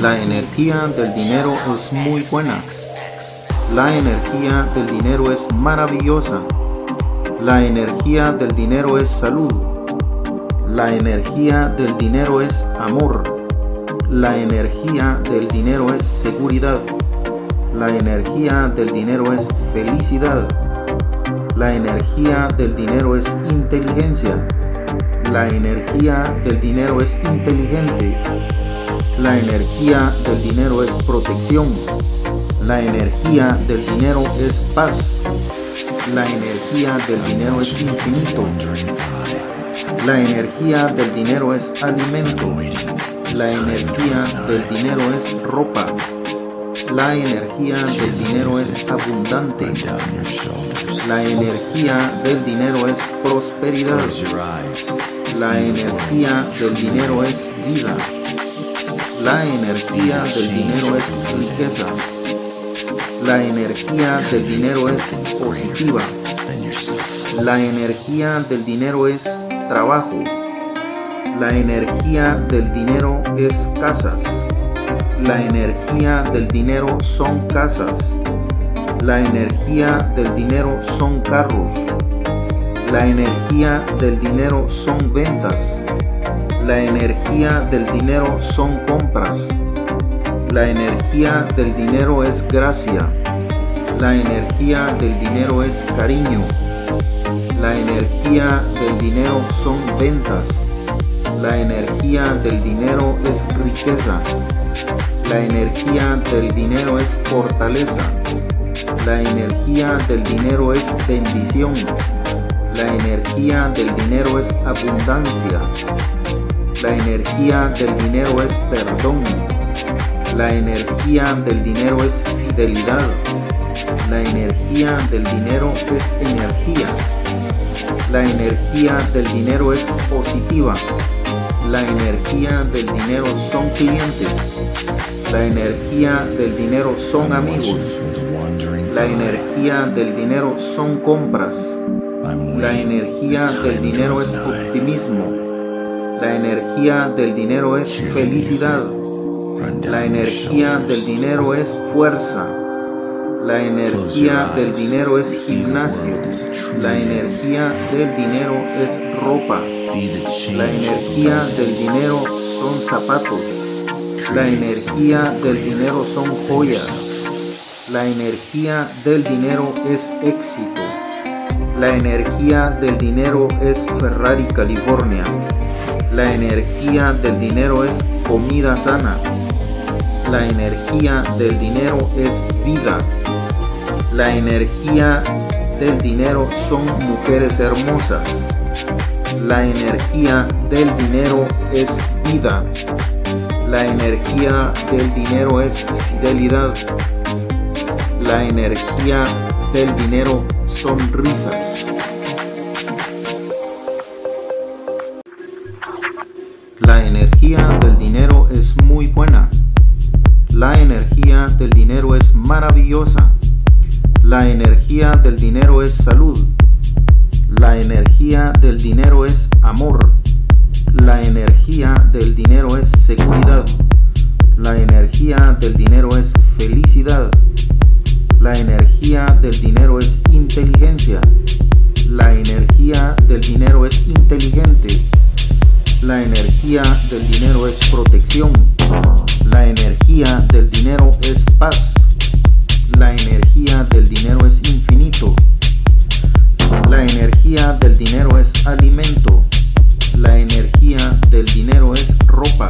La energía del dinero es muy buena. La energía del dinero es maravillosa. La energía del dinero es salud. La energía del dinero es amor. La energía del dinero es seguridad. La energía del dinero es felicidad. La energía del dinero es inteligencia. La energía del dinero es inteligente. La energía del dinero es protección. La energía del dinero es paz. La energía del dinero es infinito. La energía del dinero es alimento. La energía del dinero es ropa. La energía del dinero es abundante. La energía del dinero es prosperidad. La energía del dinero es vida. La energía del dinero es riqueza. La energía del dinero es positiva. La energía del dinero es trabajo. La energía del dinero es casas. La energía del dinero son casas. La energía del dinero son carros. La energía del dinero son ventas. La energía del dinero son compras. La energía del dinero es gracia. La energía del dinero es cariño. La energía del dinero son ventas. La energía del dinero es riqueza. La energía del dinero es fortaleza. La energía del dinero es bendición. La energía del dinero es abundancia. La energía del dinero es perdón. La energía del dinero es fidelidad. La energía del dinero es energía. La energía del dinero es positiva. La energía del dinero son clientes. La energía del dinero son amigos. La energía del dinero son compras. La energía del dinero es optimismo. La energía del dinero es felicidad. La energía del dinero es fuerza. La energía del dinero es gimnasio. La energía del dinero es ropa. La energía del dinero son zapatos. La energía del dinero son joyas. La energía del dinero es éxito. La energía del dinero es Ferrari, California. La energía del dinero es comida sana. La energía del dinero es vida. La energía del dinero son mujeres hermosas. La energía del dinero es vida. La energía del dinero es fidelidad. La energía del dinero son del dinero es maravillosa. La energía del dinero es salud. La energía del dinero es amor. La energía del dinero es seguridad. La energía del dinero es felicidad. La energía del dinero es inteligencia. La energía del dinero es inteligente. La energía del dinero es protección. La energía del dinero es paz. La energía del dinero es infinito. La energía del dinero es alimento. La energía del dinero es ropa.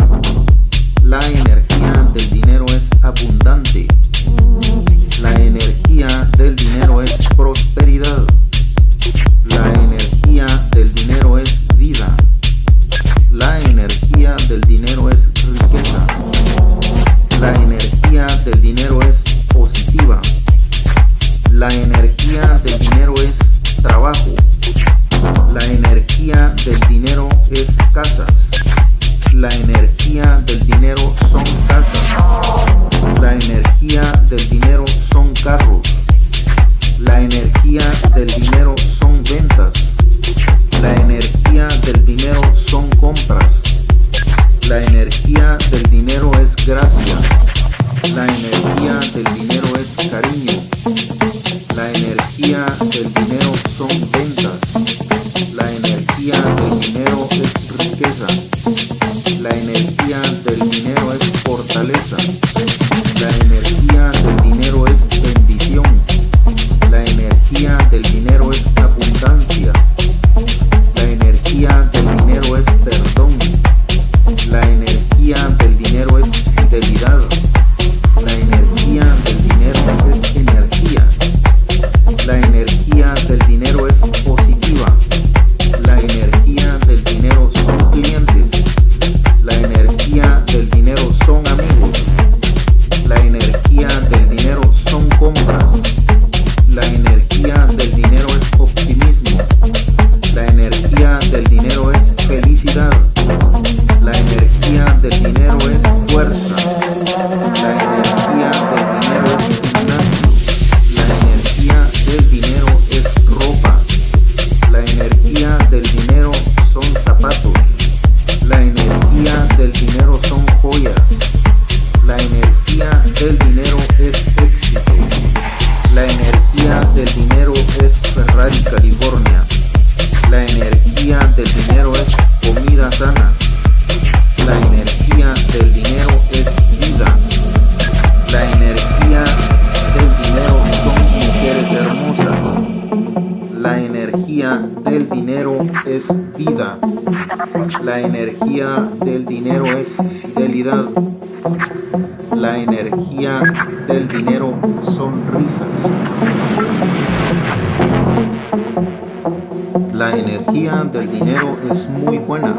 La energía del dinero es abundante. La energía del dinero es prosperidad. La energía del dinero es vida del dinero es La energía del dinero son risas. La energía del dinero es muy buena.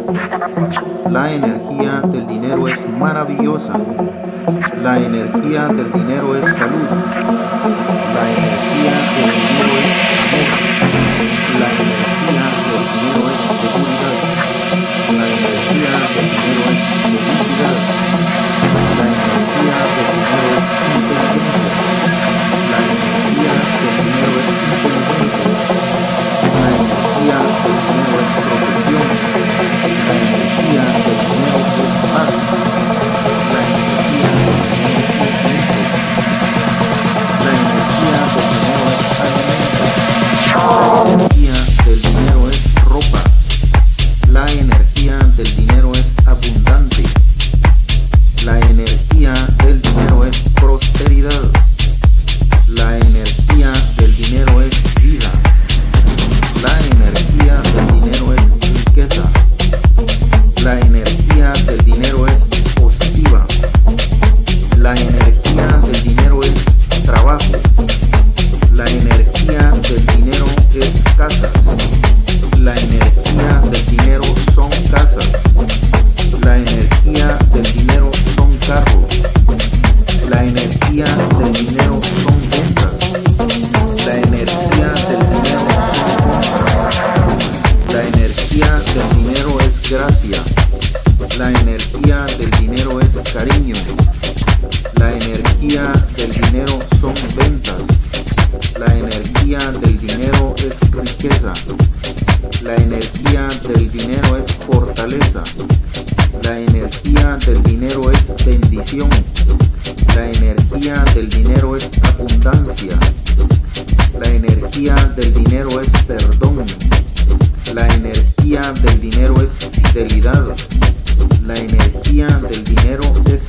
La energía del dinero es maravillosa. La energía del dinero es salud. La energía del dinero es amor.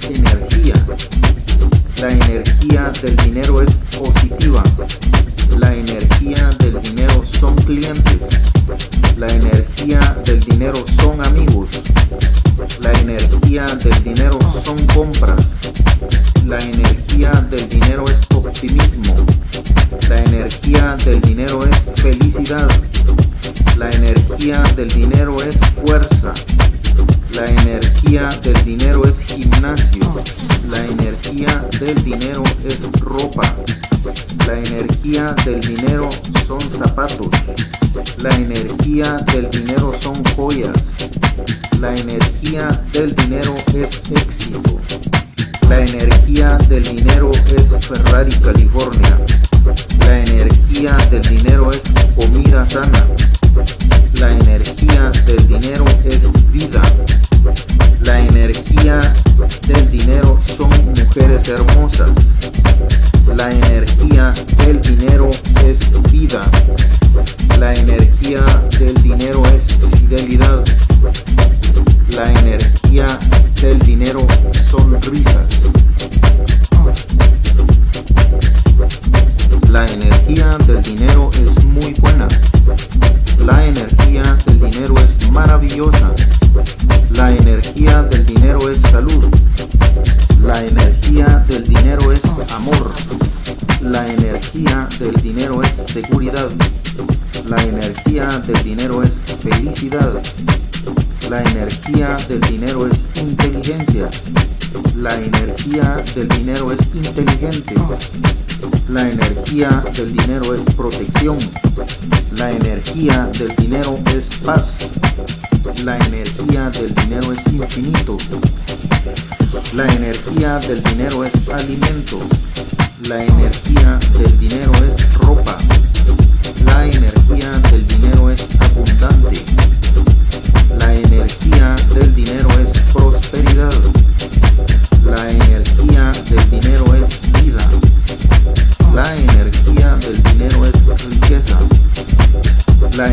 energía. La energía del dinero es positiva. La energía del dinero son clientes. La energía del dinero son amigos. La energía del dinero son compras. La energía del dinero es optimismo. La energía del dinero es felicidad. La energía del dinero es fuerza. La energía del dinero es gimnasio. La energía del dinero es ropa. La energía del dinero son zapatos. La energía del dinero son joyas. La energía del dinero es éxito. La energía del dinero es Ferrari California. La energía del dinero es comida sana. La energía del dinero es vida. La energía del dinero son mujeres hermosas. La energía del dinero es vida. La energía del dinero es fidelidad. La energía del dinero son risas. La energía del dinero es muy buena. La energía del dinero es maravillosa. La energía del dinero es salud. La energía del dinero es amor. La energía del dinero es seguridad. La energía del dinero es felicidad. La energía del dinero es inteligencia. La energía del dinero es inteligente. La energía del dinero es protección. La energía del dinero es paz. La energía del dinero es infinito. La energía del dinero es alimento. La energía del dinero es ropa. La energía del dinero es abundante. La energía del dinero es prosperidad. La energía del dinero es La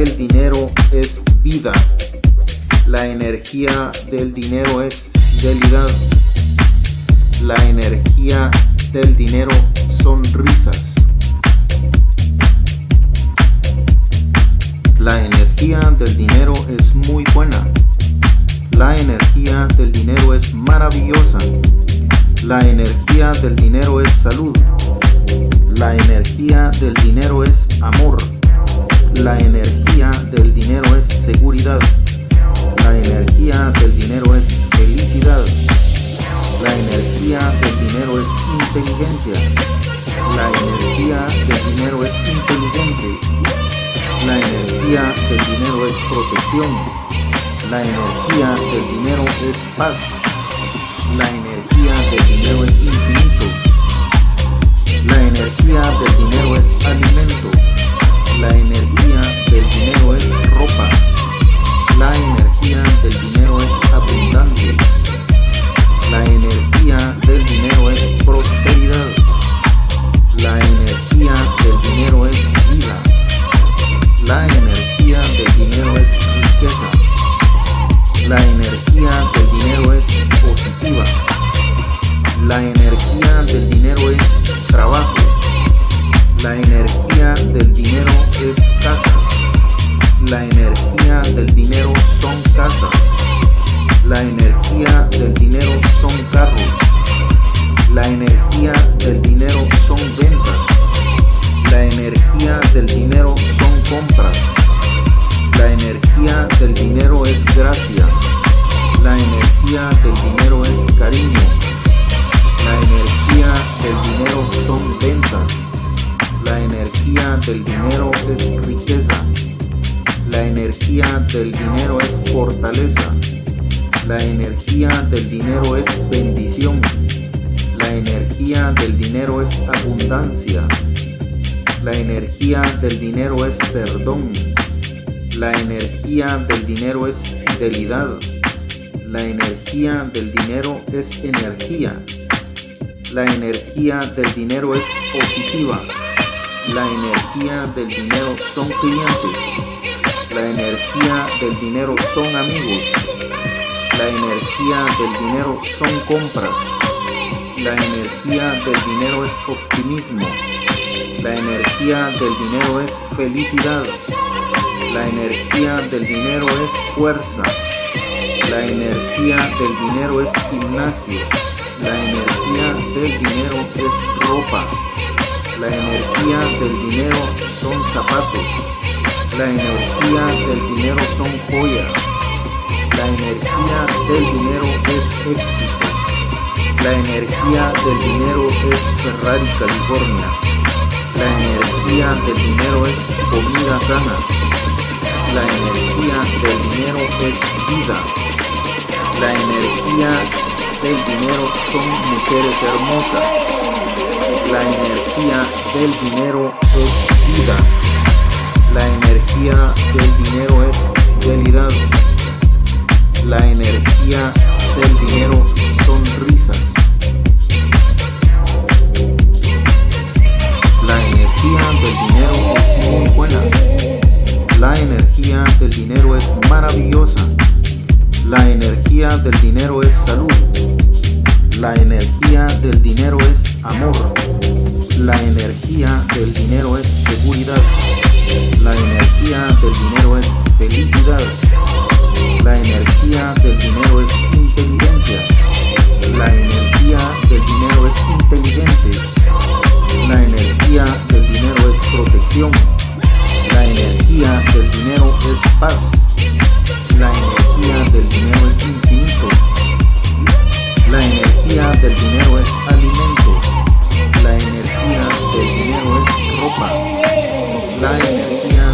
del dinero es vida. La energía del dinero es fidelidad. La energía del dinero son risas. La energía del dinero es muy buena. La energía del dinero es maravillosa. La energía del dinero es salud. La energía del dinero es amor. La energía del dinero es seguridad. La energía del dinero es felicidad. La energía del dinero es inteligencia. La energía del dinero es inteligente. La energía del dinero es protección. La energía del dinero es paz. La energía del dinero es infinito. La energía del dinero es alimento. La energía del dinero es ropa. La energía del dinero es abundante. La energía del dinero es prosperidad. La energía del dinero es vida. La energía del dinero es riqueza. La energía del dinero es positiva. La energía del dinero es trabajo. La energía del dinero es casas. La energía del dinero son casas. La energía del dinero son carros. La energía del dinero son ventas. La energía del dinero son compras. La energía del dinero es gracia. La energía del dinero es cariño. La energía del dinero son ventas. La energía del dinero es riqueza. La energía del dinero es fortaleza. La energía del dinero es bendición. La energía del dinero es abundancia. La energía del dinero es perdón. La energía del dinero es fidelidad. La energía del dinero es energía. La energía del dinero es positiva. La energía del dinero son clientes. La energía del dinero son amigos. La energía del dinero son compras. La energía del dinero es optimismo. La energía del dinero es felicidad. La energía del dinero es fuerza. La energía del dinero es gimnasio. La energía del dinero es ropa. La energía del dinero son zapatos. La energía del dinero son joyas. La energía del dinero es éxito. La energía del dinero es Ferrari, California. La energía del dinero es comida sana. La energía del dinero es vida. La energía del dinero son mujeres hermosas. La energía del dinero es vida. La energía del dinero es fidelidad. La energía del dinero son risas. La energía del dinero es muy buena. La energía del dinero es maravillosa. La energía del dinero es salud. La energía del dinero es amor. La energía del dinero es seguridad. La energía del dinero es felicidad. La energía del dinero es inteligencia. La energía del dinero es inteligente. La energía del dinero es protección. La energía del dinero es paz. La energía del dinero es infinito. La energía del dinero es alimento. La energía del dinero es ropa. La energía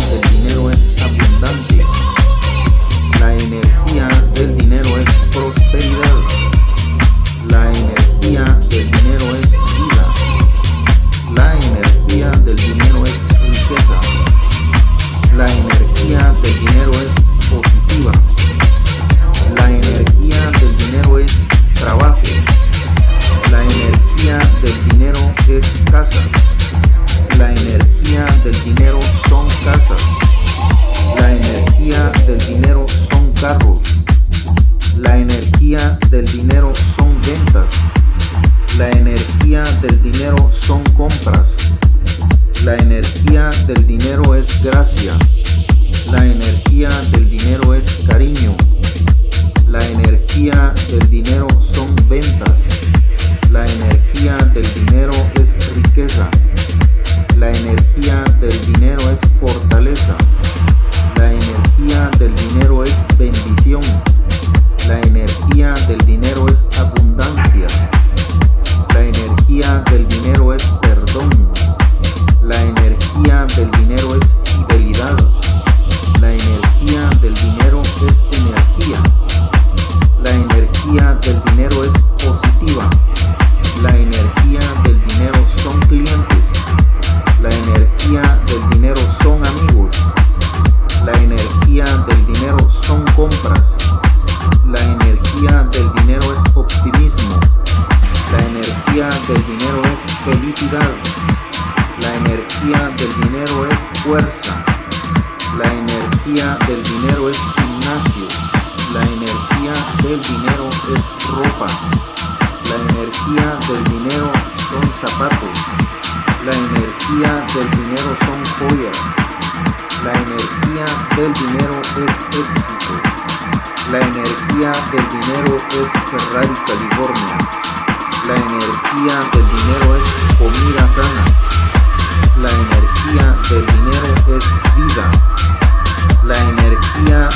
mayoría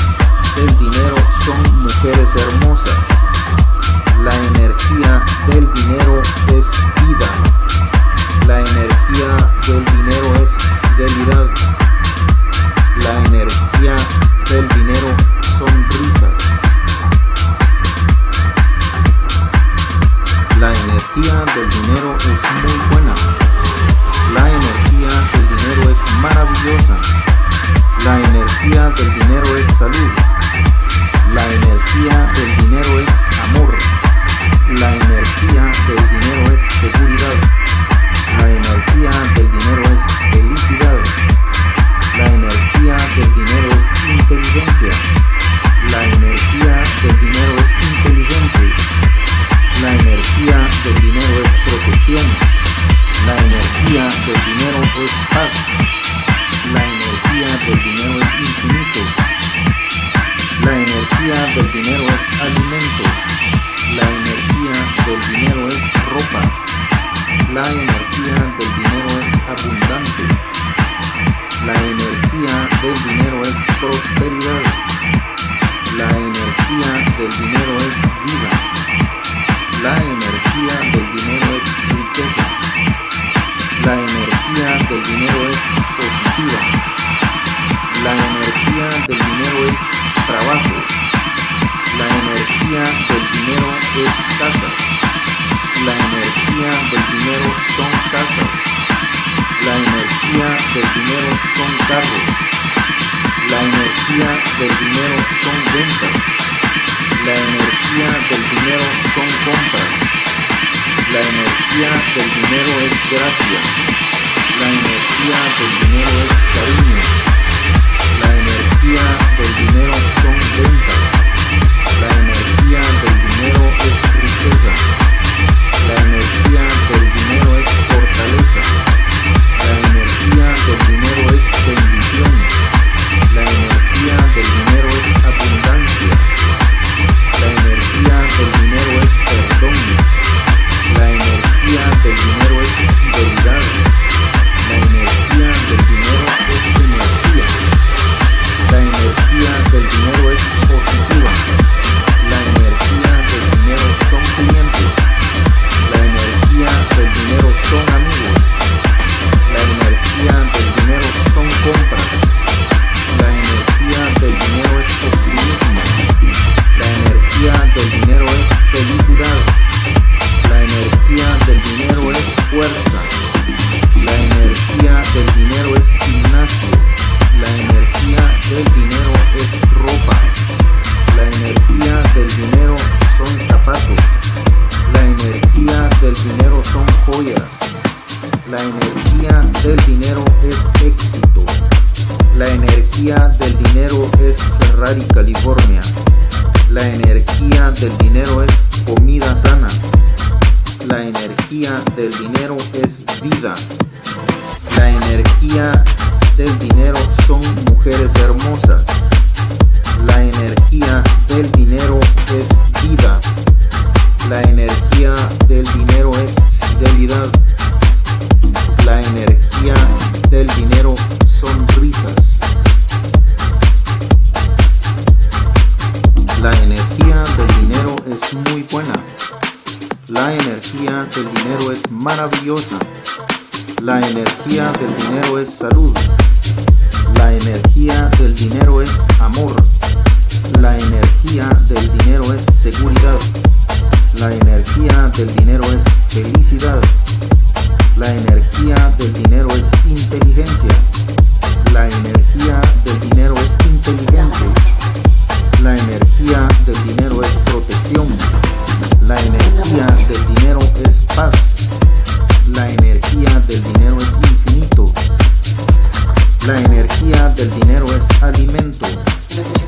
del dinero son mujeres hermosas.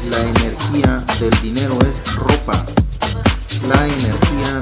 la energía del dinero es ropa. La energía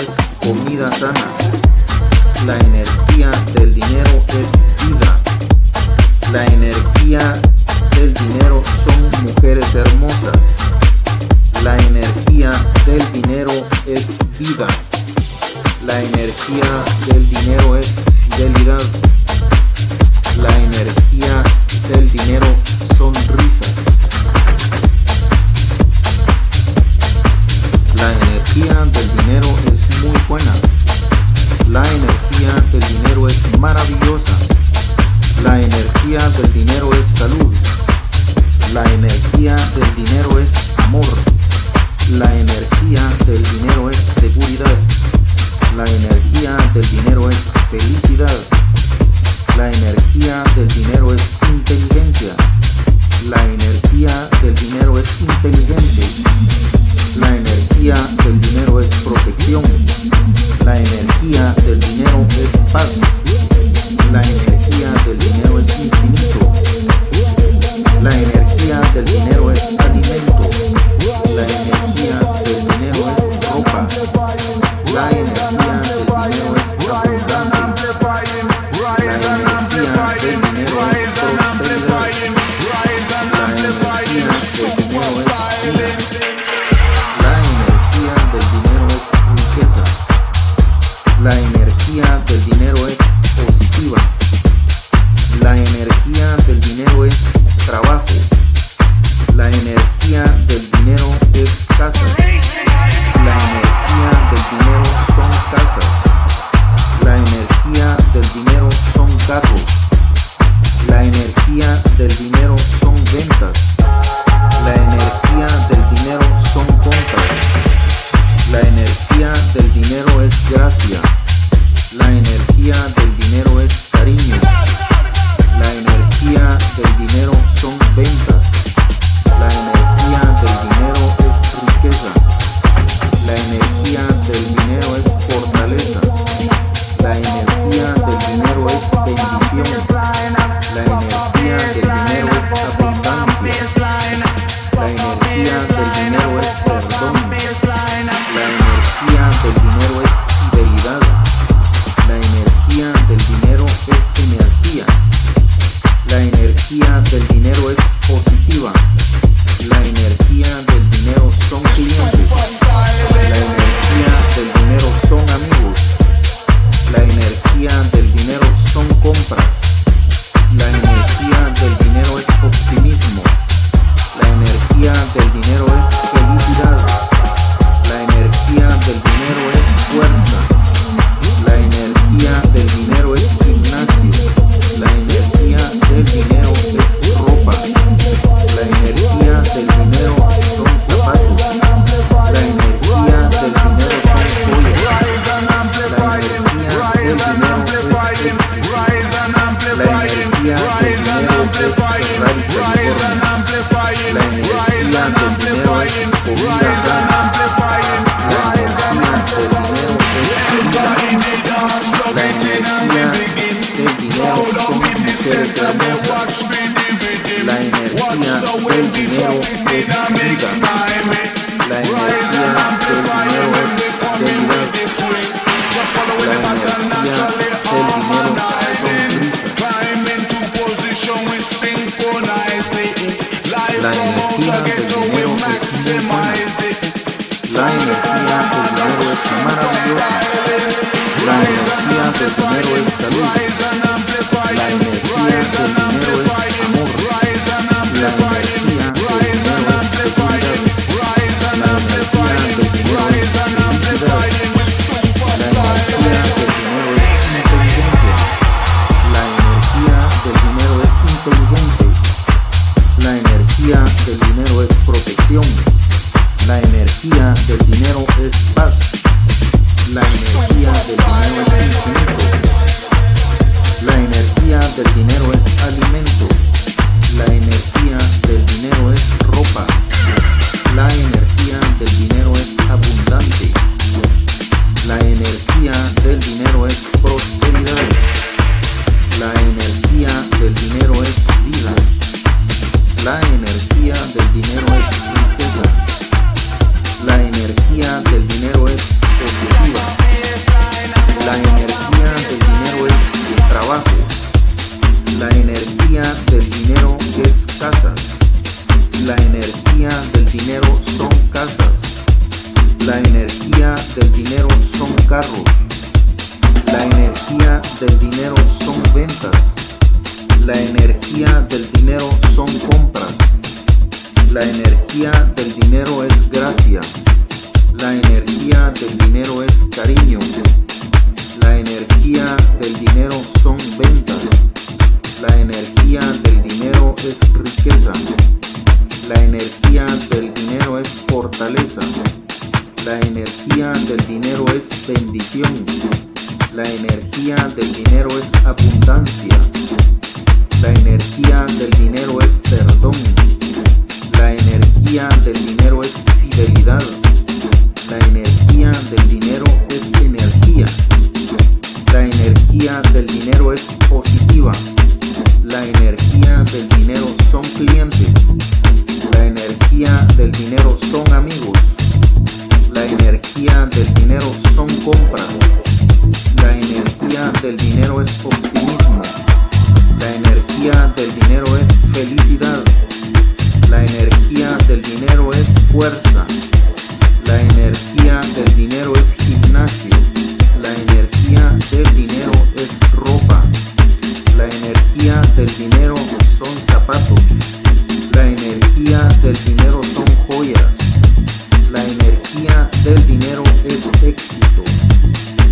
es comida sana. La energía del dinero es vida. La energía del dinero son mujeres hermosas. La energía del dinero es vida. La energía del dinero es fidelidad. La energía del dinero son risas. La energía del dinero es maravillosa. La energía del dinero es salud. La energía del dinero es amor. La energía del dinero es seguridad. La energía del dinero es felicidad. La energía del dinero es inteligencia. La energía del dinero es inteligente. La energía del dinero es protección. La energía del dinero es paz. La energía del dinero es infinito. La energía del dinero es alimento. La energía del dinero es ropa. La energía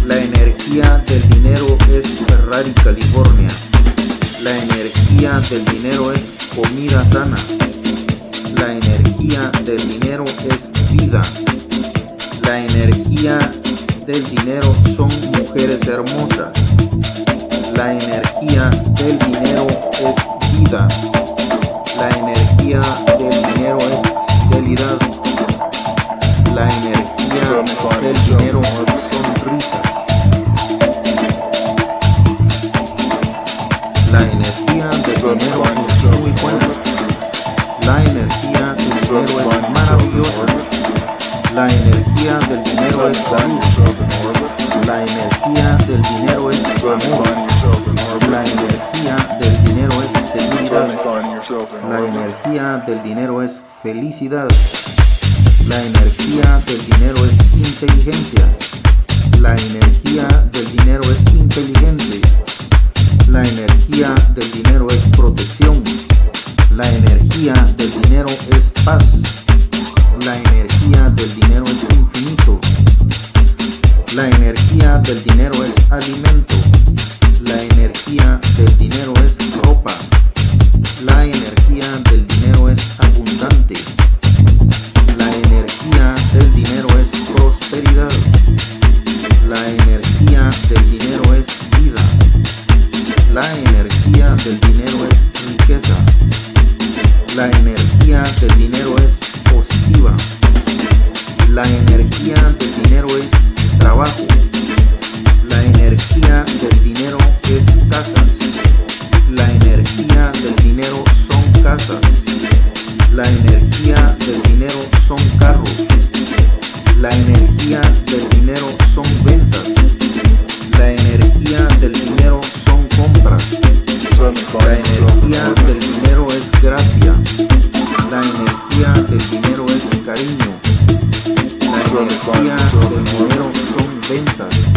La energía del dinero es Ferrari, California. La energía del dinero es comida sana. La energía del dinero es vida. La energía del dinero son mujeres hermosas. La energía del dinero es vida. La energía del dinero es fidelidad. La energía del dinero son risas. La energía del dinero es maravillosa. La energía del dinero es salud. La energía del dinero es amor. La energía del dinero es seguridad. La energía del dinero es felicidad. La energía del dinero es inteligencia. La energía del dinero es inteligente. La energía del dinero. La energía del dinero es paz.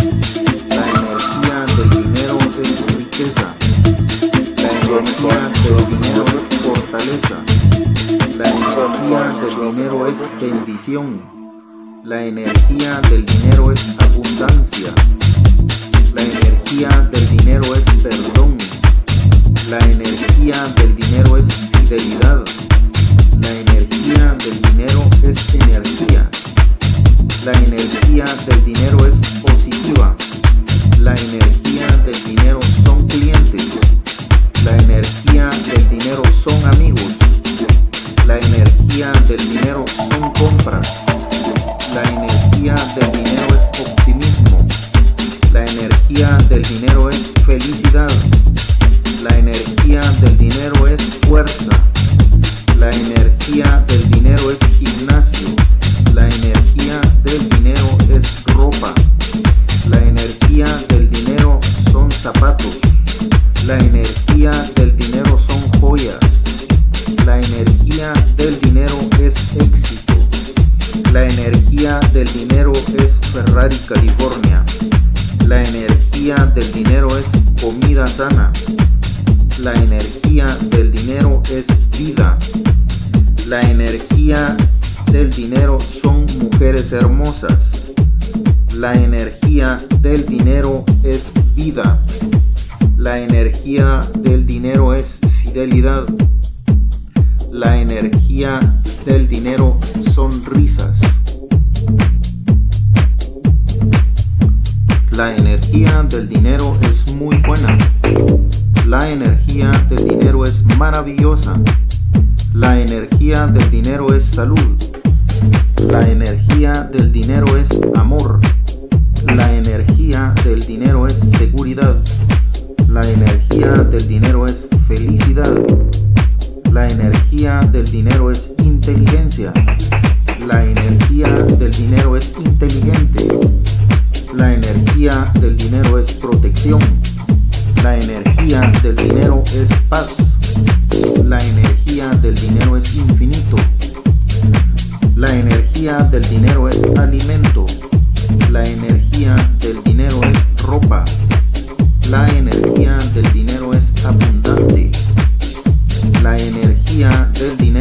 La energía del dinero es riqueza. La energía del dinero es fortaleza. La energía del dinero es bendición. La energía del dinero es abundancia. La energía del dinero es perdón. La energía del dinero es fidelidad. La energía del dinero es energía. La energía del dinero es positiva. La energía del dinero son clientes. La energía del dinero son amigos. La energía del dinero son compras. La energía del dinero es optimismo. La energía del dinero es felicidad. La energía del dinero es fuerza. La energía del dinero es gimnasio. La energía zapatos. La energía del dinero son joyas. La energía del dinero es éxito. La energía del dinero es Ferrari California. La energía del dinero es comida sana. La energía del dinero es vida. La energía del dinero son mujeres hermosas. La energía del dinero es vida. La energía del dinero es fidelidad. La energía del dinero son risas. La energía del dinero es muy buena. La energía del dinero es maravillosa. La energía del dinero es salud. La energía del dinero es amor la energía del dinero es seguridad. La energía del dinero es felicidad. La energía del dinero es inteligencia. La energía del dinero es inteligente. La energía del dinero es protección. La energía del dinero es paz. La energía del dinero es infinito. La energía del dinero es alimento la energía del dinero es ropa. La energía del dinero es abundante. La energía del dinero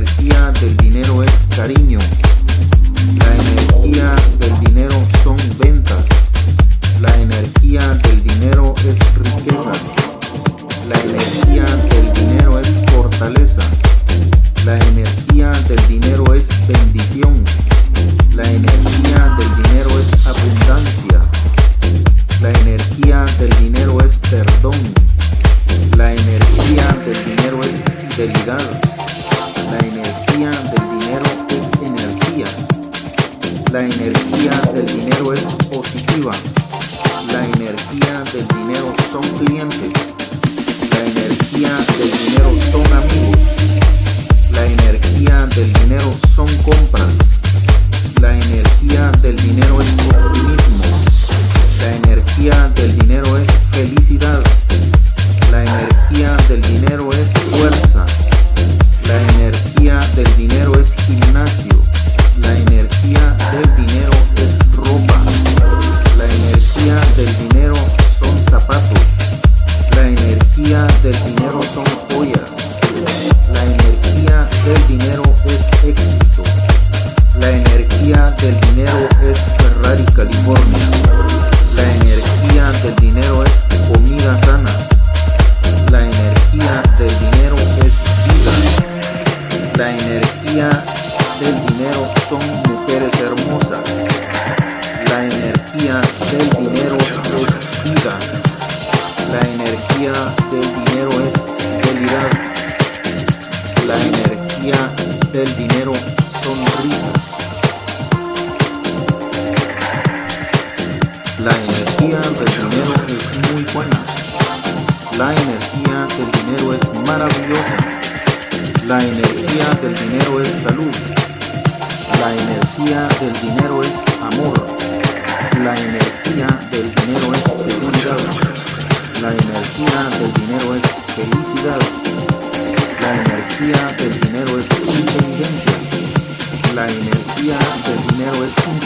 La energía del dinero es cariño. La energía del dinero son ventas. La energía del dinero es riqueza. La energía del dinero es fortaleza. La energía del dinero es bendición. La energía del dinero es abundancia. La energía del dinero es perdón. La energía del dinero es fidelidad.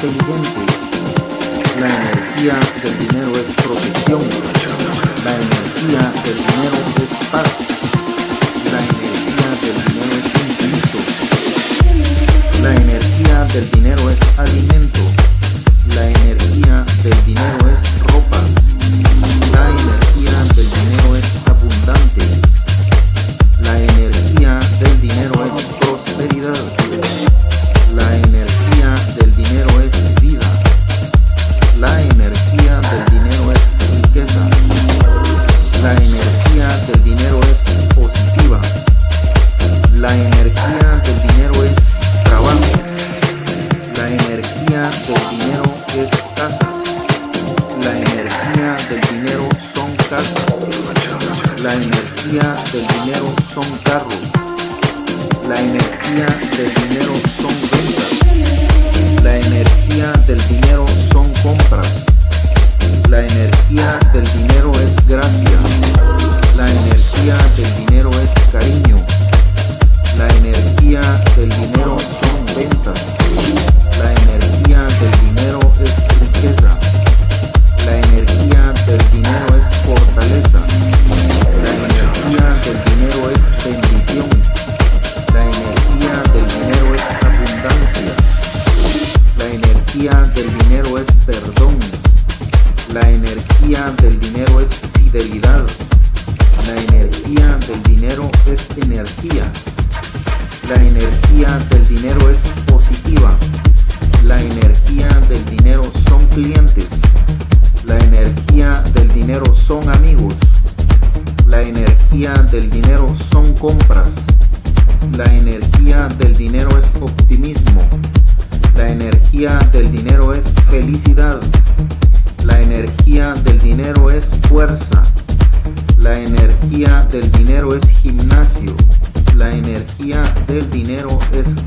La energía del dinero es protección. La energía del dinero es paz. La energía del dinero es infinito. La energía del dinero es alimento.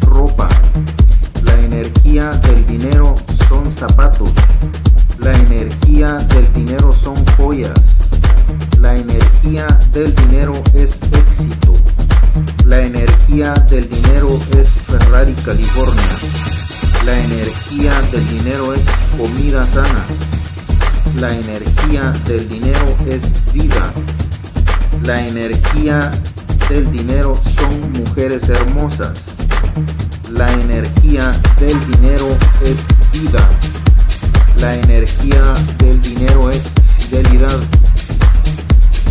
ropa, la energía del dinero son zapatos, la energía del dinero son joyas, la energía del dinero es éxito, la energía del dinero es Ferrari California, la energía del dinero es comida sana, la energía del dinero es vida, la energía del dinero son mujeres hermosas. La energía del dinero es vida. La energía del dinero es fidelidad.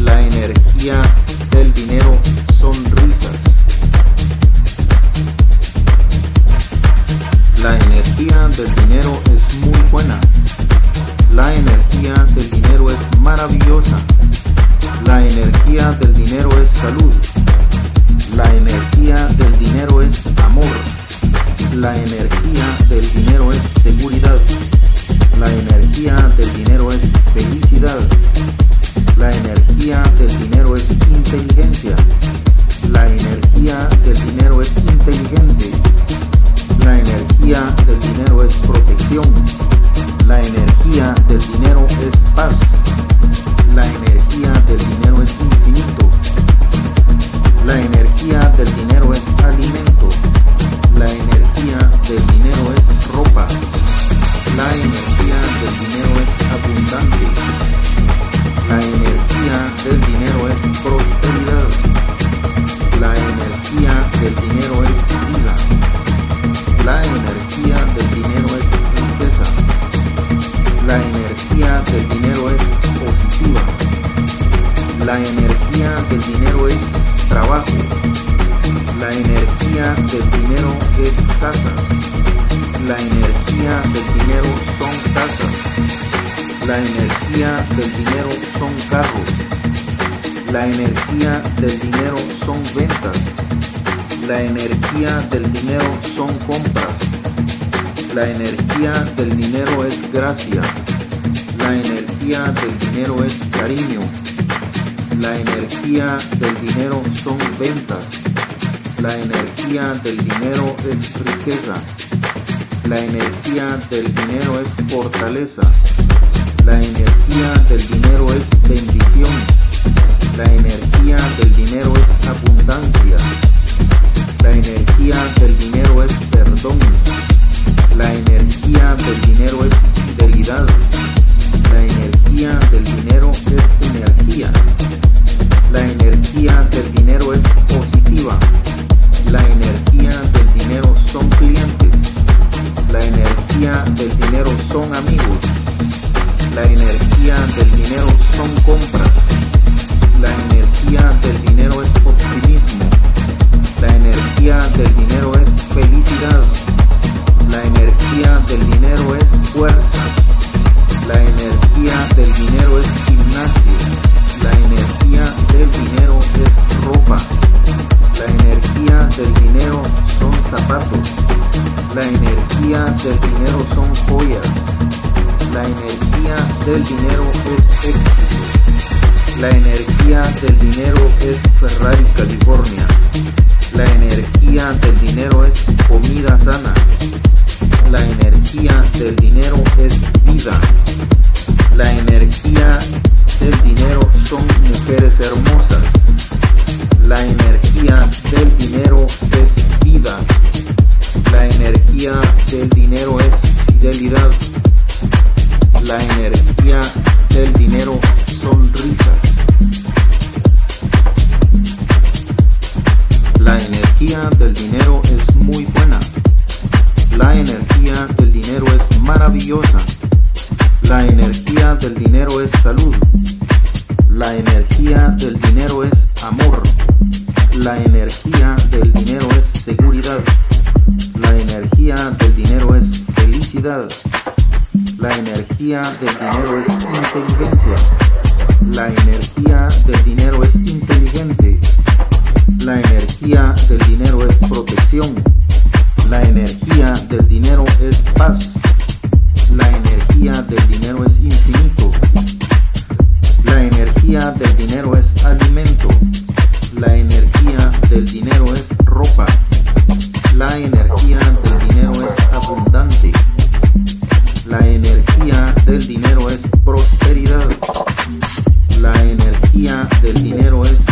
La energía del dinero son risas. La energía del dinero es muy buena. La energía del dinero es maravillosa. La energía del dinero es salud. La energía del dinero es amor. La energía del dinero es seguridad. La energía del dinero es felicidad. La energía del dinero es inteligencia. La energía del dinero es inteligente. La energía del dinero es protección. La energía del dinero es paz. La energía del dinero es infinito. La energía del dinero es alimento. La energía del dinero es ropa. La energía del dinero es abundante. La energía del dinero es prosperidad. La energía del dinero es vida. La energía del dinero es riqueza. La energía del dinero es positiva. La energía del dinero es trabajo. La energía del dinero es casas. La energía del dinero son casas. La energía del dinero son carros. La energía del dinero son ventas. La energía del dinero son compras. La energía del dinero es gracia. La energía del dinero es cariño. La energía del dinero son ventas. La energía del dinero es riqueza. La energía del dinero es fortaleza. La energía del dinero es bendición. La energía del dinero es abundancia. La energía del dinero es perdón. La energía del dinero es fidelidad. La energía del dinero es energía. La energía del dinero es positiva. La energía del dinero son clientes. La energía del dinero son amigos. La energía del dinero son compras. La energía del dinero es optimismo. La energía del dinero es felicidad. La energía del dinero es fuerza. La energía del dinero es gimnasio. La energía del dinero es ropa. La energía del dinero son zapatos. La energía del dinero son joyas. La energía del dinero es éxito. La energía del dinero es Ferrari, California. La energía del dinero es comida sana. La energía del dinero es vida. La energía del dinero son mujeres hermosas. La energía del dinero es vida. La energía del dinero es fidelidad. La energía del dinero son risas. La energía del dinero es muy buena. La energía del dinero es maravillosa. La energía del dinero es salud. La energía del dinero es amor. La energía del dinero es seguridad. La energía del dinero es felicidad. La energía del dinero es inteligencia. La energía del dinero es inteligente. La energía del dinero es protección. La energía del dinero es paz. La energía del dinero es infinito. La energía del dinero es alimento. La energía del dinero es ropa. La energía del dinero es abundante. La energía del dinero es prosperidad. La energía del dinero es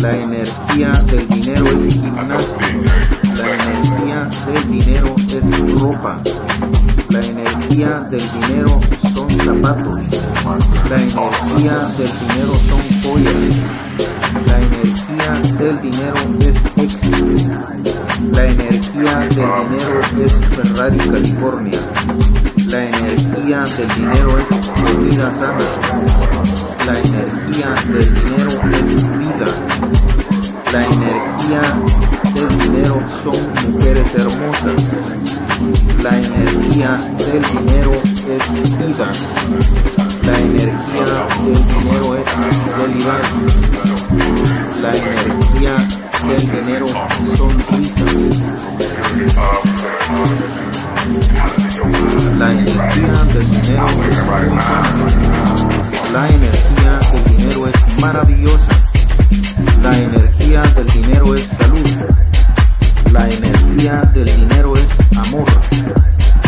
La energía del dinero es gimnasio. La energía del dinero es ropa. La energía del dinero son zapatos. La energía del dinero son joyas. La energía del dinero es éxito. La energía del dinero es Ferrari, California. La energía del dinero es comida sana. La energía del dinero es vida. La energía del dinero son mujeres hermosas. La energía del dinero es vida. La energía del dinero es fidelidad. La energía del dinero son risas. La energía del dinero es La energía del dinero es maravillosa. La energía del dinero es salud. La energía del dinero es amor.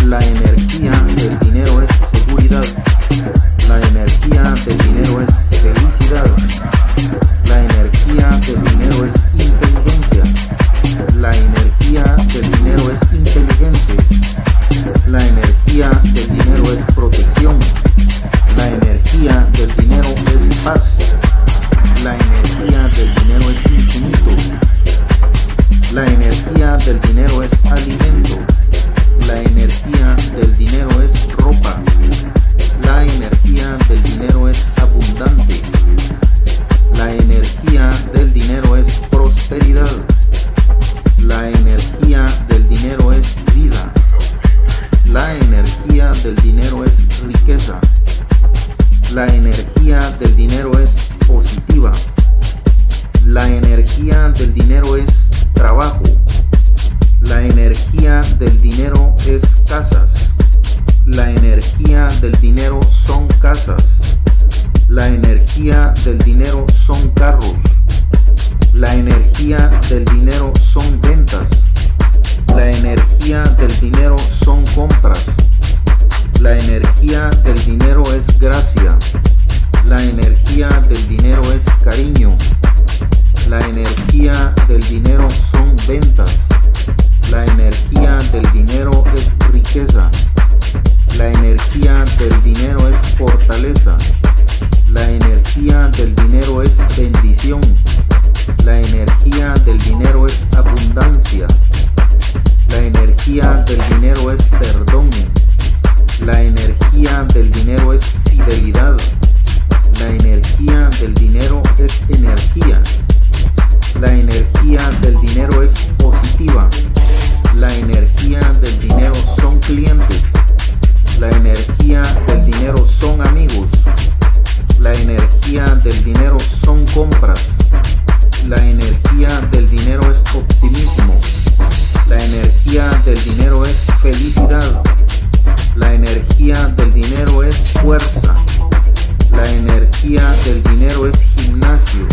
La energía del dinero es seguridad. La energía del dinero es felicidad. La energía del dinero son ventas. La energía del dinero son compras. La energía del dinero es gracia. La energía del dinero es cariño. La energía del dinero son ventas. La energía del dinero es riqueza. La energía del dinero es fortaleza. La energía del dinero es bendición. La energía del dinero es abundancia. La energía del dinero es perdón. La energía del dinero es fidelidad. La energía del dinero es energía. La energía del dinero es positiva. La energía del dinero son clientes. La energía del dinero son amigos. La energía del dinero son compras. La energía del dinero es optimismo. La energía del dinero es felicidad. La energía del dinero es fuerza. La energía del dinero es gimnasio.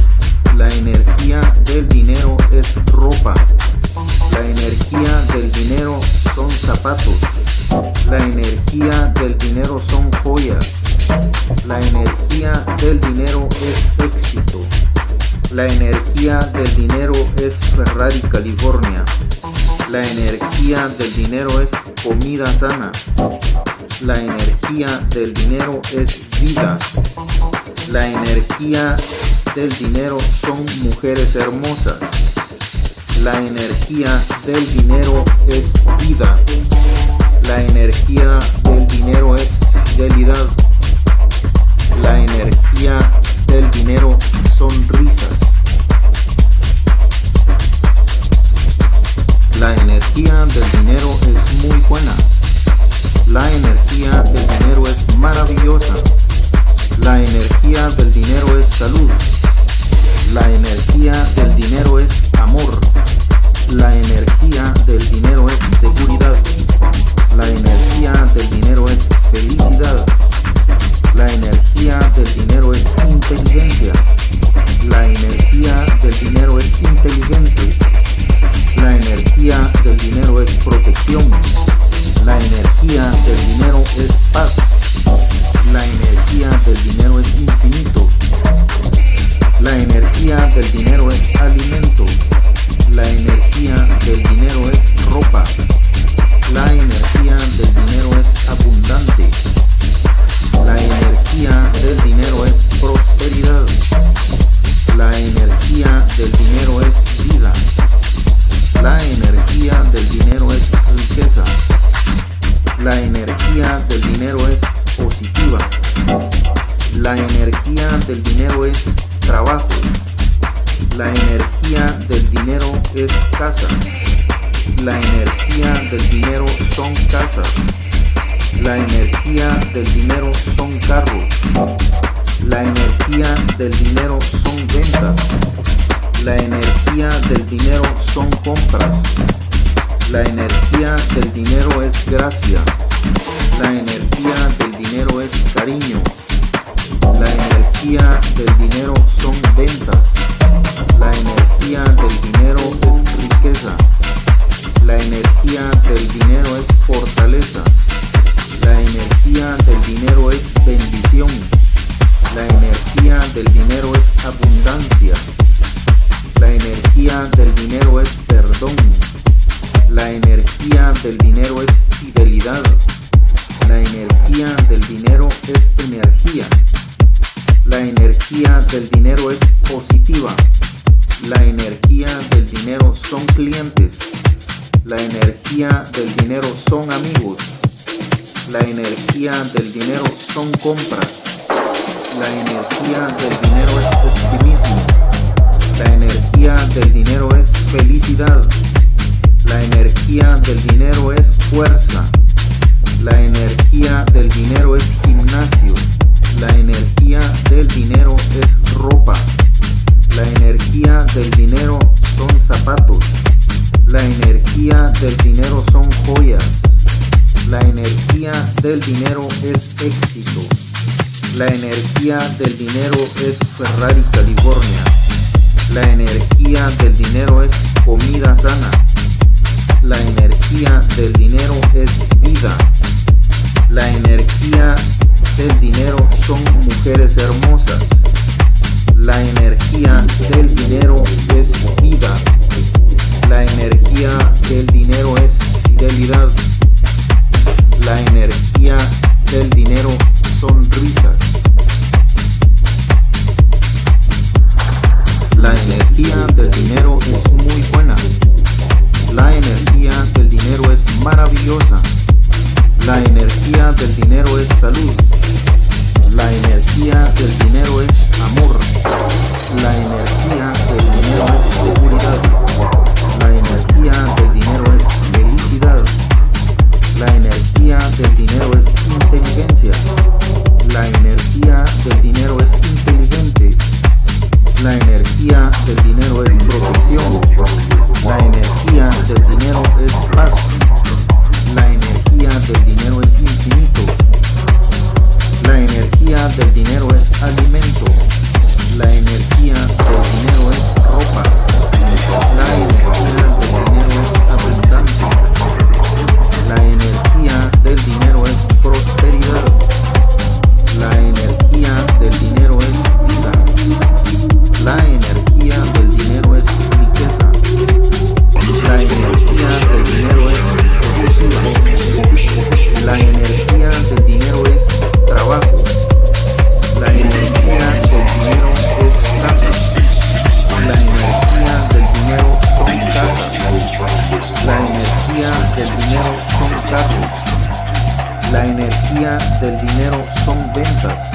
La energía del dinero es ropa. La energía del dinero son zapatos. La energía del dinero son joyas. La energía del dinero es éxito. La energía del dinero es Ferrari, California. La energía del dinero es comida sana. La energía del dinero es vida. La energía del dinero son mujeres hermosas. La energía del dinero es vida. La energía del dinero es fidelidad. La energía del dinero son risas. La energía del dinero es muy buena. La energía del dinero es maravillosa. La energía del dinero es salud. La energía del dinero es La energía del dinero es felicidad. La energía del dinero es fuerza. La energía del dinero es gimnasio. La energía del dinero es ropa. La energía del dinero son zapatos. La energía del dinero son joyas. La energía del dinero es éxito. La energía del dinero es Ferrari, California. La energía del dinero es comida sana. La energía del dinero es vida. La energía del dinero son mujeres hermosas. La energía del dinero es vida. La energía del dinero es fidelidad. La energía del dinero son risas. La energía del dinero es muy buena. La energía del dinero es maravillosa. La energía del dinero es salud. La energía del dinero es amor. La energía del dinero es seguridad. La energía del dinero es felicidad. La energía del dinero es inteligencia. La energía del dinero es energía del dinero es protección. La energía del dinero es paz. La energía del dinero energía del dinero son ventas.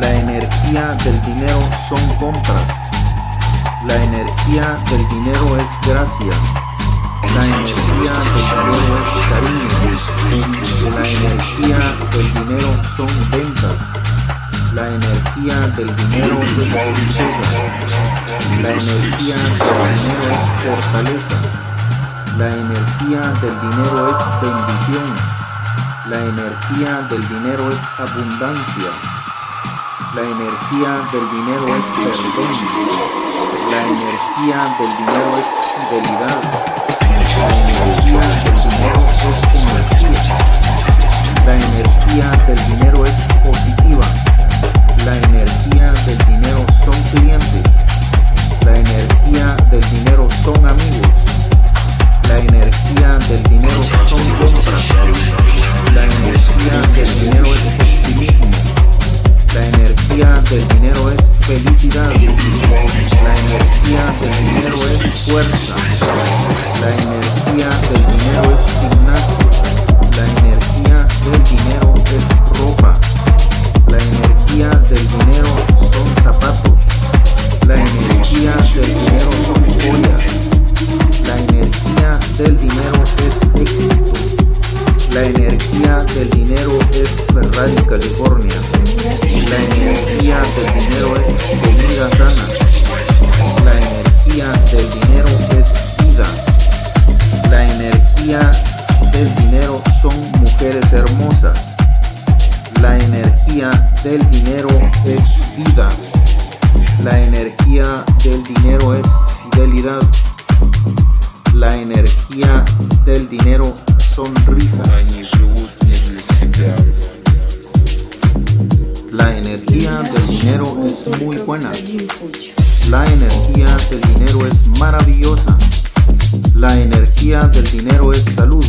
La energía del dinero son compras. La energía del dinero es gracia. La energía del dinero es cariño. La energía del dinero son ventas. La energía del dinero es riqueza. La energía del dinero es fortaleza. La energía del dinero es bendición. La energía del dinero es abundancia. La energía del dinero es perdón. La energía del dinero es fidelidad. La energía del dinero es energía. La energía del dinero es positiva. La energía del dinero son clientes. La energía del dinero son amigos. La energía del dinero son compras. La energía del dinero es optimismo. La energía del dinero es felicidad. La energía del dinero es fuerza. La energía del dinero es gimnasio. La energía del dinero es ropa. La energía del dinero son zapatos. La energía del dinero son joyas. La energía del dinero es éxito. La energía del dinero es Ferrari, California. La energía del dinero es comida sana. La energía del dinero es vida. La energía del dinero son mujeres hermosas. La energía del dinero es vida. La energía del dinero es fidelidad. La energía del dinero sonrisa. La energía del dinero es muy buena. La energía del dinero es maravillosa. La energía del dinero es salud.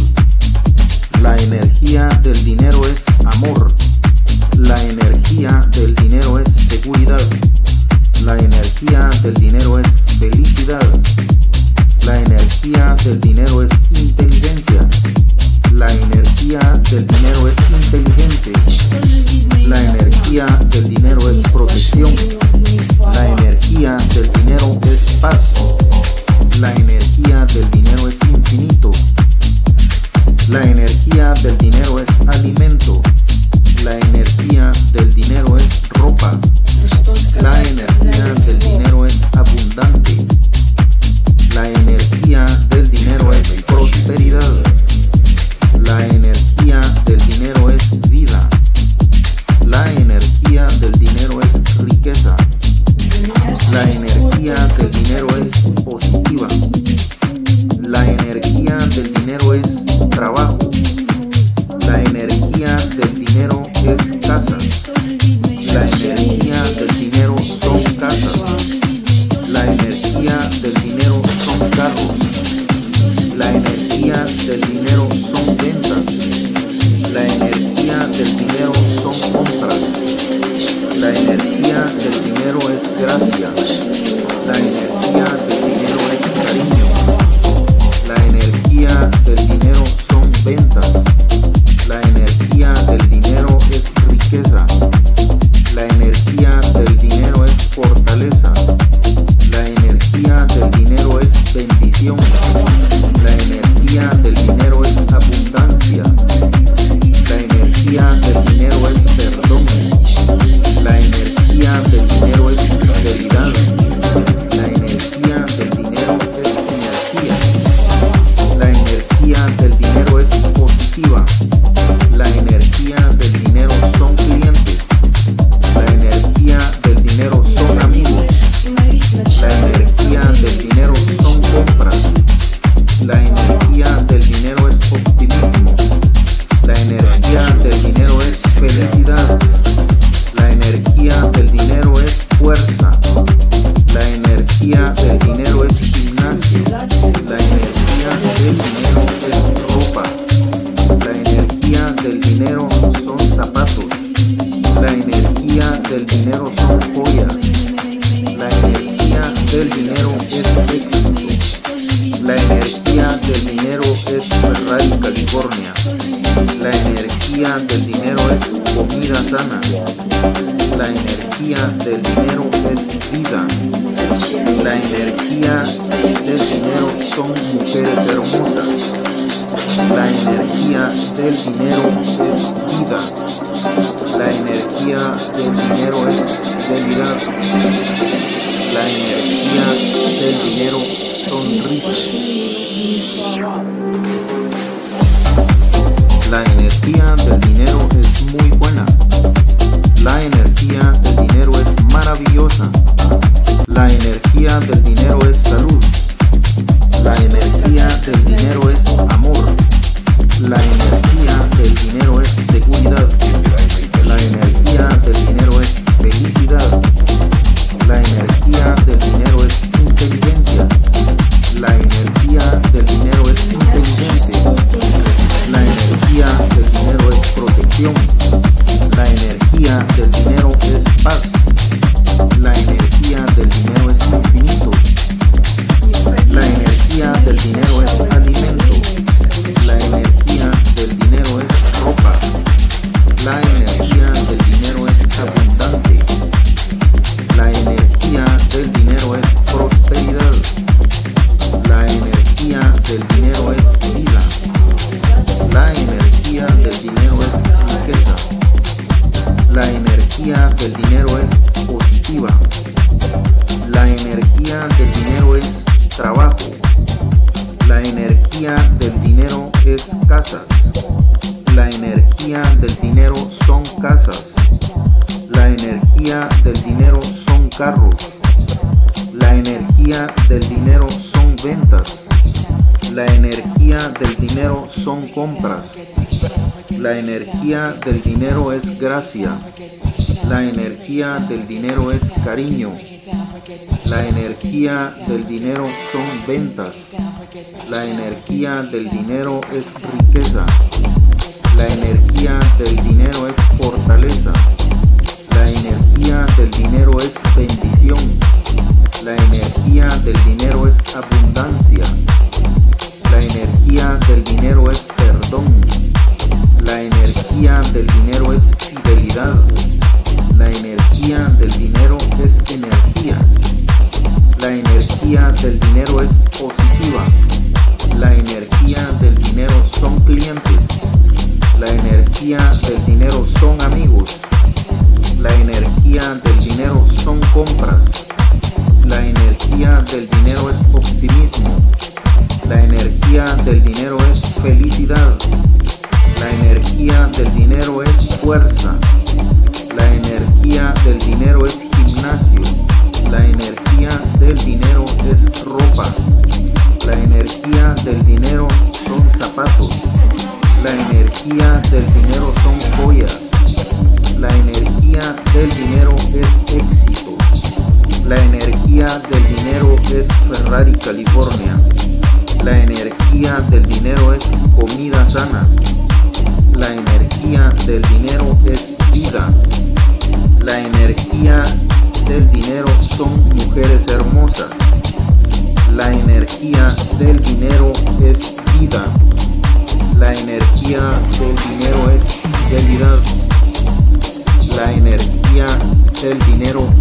Trabajo. La energía del dinero es casas. La energía del dinero son casas. La energía del dinero son carros. La energía del dinero son ventas. La energía del dinero son compras. La energía del dinero es gracia. La energía del dinero es cariño. La energía del dinero son ventas. La energía del dinero es riqueza. La energía del dinero es fortaleza. La energía del dinero es bendición. La energía del dinero es abundancia. La energía del dinero es perdón. La energía del dinero es fidelidad. La energía del dinero es energía. La energía del dinero es positiva. La energía del dinero son clientes. La energía del dinero son amigos. La energía del dinero son compras. La energía del dinero es optimismo. La energía del dinero es felicidad. La energía del dinero es fuerza. La energía del dinero es gimnasio. La energía del dinero es ropa. La energía del dinero son zapatos. La energía del dinero son joyas. La energía del dinero es éxito. La energía del dinero es Ferrari, California. La energía del dinero es comida sana. La energía del dinero es vida. La energía del dinero son mujeres hermosas. La energía del dinero es vida. La energía del dinero es fidelidad. La energía del dinero